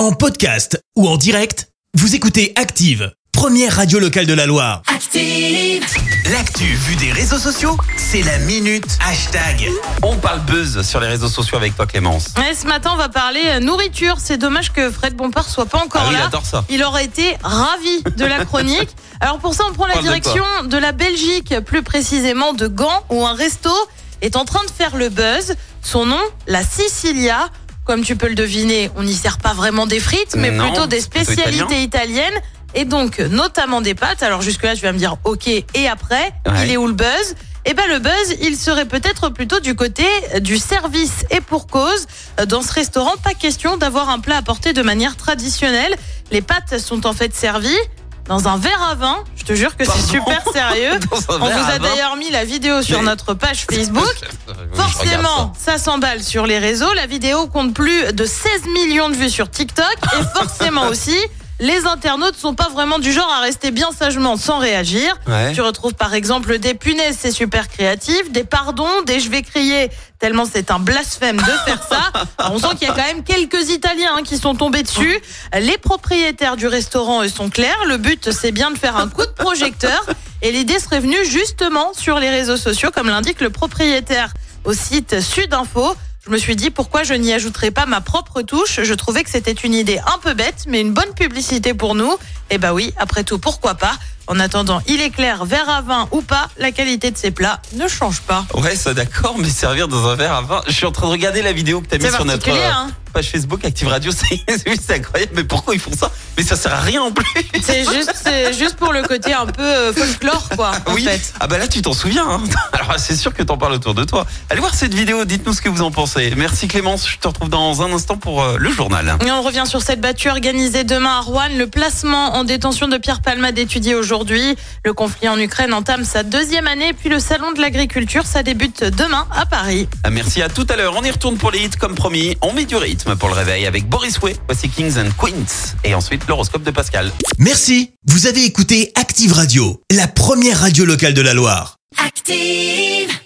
En podcast ou en direct, vous écoutez Active, première radio locale de la Loire. Active. L'actu vue des réseaux sociaux, c'est la minute hashtag. On parle buzz sur les réseaux sociaux avec toi Clémence. Ouais, ce matin, on va parler euh, nourriture. C'est dommage que Fred Bompard soit pas encore Ah oui, il là. adore ça. Il aurait été ravi de la chronique. Alors pour ça, on prend la Parle de direction de, la Belgique, plus précisément de Gand, où un resto est en train de faire le buzz. Son nom, la Sicilia. Comme tu peux le deviner, on n'y sert pas vraiment des frites, mais Non, plutôt des spécialités italiennes. Et donc, notamment des pâtes. Alors jusque-là, tu vas me dire, ok, et après, Ouais. il est où le buzz? Eh ben le buzz, il serait peut-être plutôt du côté du service et pour cause. Dans ce restaurant, pas question d'avoir un plat apporté de manière traditionnelle. Les pâtes sont en fait servies dans un verre à vin. Je te jure que c'est super sérieux. On vous a d'ailleurs mis la vidéo sur notre page Facebook. Forcément, ça s'emballe sur les réseaux. La vidéo compte plus de 16 millions de vues sur TikTok. Et forcément aussi, les internautes sont pas vraiment du genre à rester bien sagement sans réagir. Ouais. Tu retrouves par exemple des punaises, c'est super créatif, des pardons, des je vais crier, tellement c'est un blasphème de faire ça. Alors, on sent qu'il y a quand même quelques Italiens hein, qui sont tombés dessus. Les propriétaires du restaurant eux, sont clairs. Le but, c'est bien de faire un coup de projecteur. Et l'idée serait venue justement sur les réseaux sociaux, comme l'indique le propriétaire au site Sudinfo. Je me suis dit pourquoi je n'y ajouterais pas ma propre touche? Je trouvais que c'était une idée un peu bête, mais une bonne publicité pour nous. Et bah oui, après tout, pourquoi pas? En attendant, il est clair, verre à vin ou pas, la qualité de ces plats ne change pas. Ouais, ça d'accord, mais servir dans un verre à vin. Je suis en train de regarder la vidéo que tu as C'est mise sur notre euh, hein page Facebook Active Radio. C'est incroyable, mais pourquoi ils font ça? Mais ça sert à rien en plus. C'est juste, juste pour le côté un peu euh, folklore, quoi, en oui. fait. Ah bah là tu t'en souviens. hein. Alors c'est sûr que t'en parles autour de toi. Allez voir cette vidéo, dites-nous ce que vous en pensez. Merci Clémence, je te retrouve dans un instant pour euh, le journal. Et on revient sur cette battue organisée demain à Rouen. Le placement en détention de Pierre Palmade étudié aujourd'hui. Le conflit en Ukraine entame sa deuxième année. Puis le salon de l'agriculture, ça débute demain à Paris. Ah, Merci à tout à l'heure. On y retourne pour les hits comme promis. On met du rythme pour le réveil avec Boris Way. Voici Kings and Queens. Et ensuite l'horoscope de Pascal. Merci, vous avez écouté Active Radio, la première radio locale de la Loire. Active.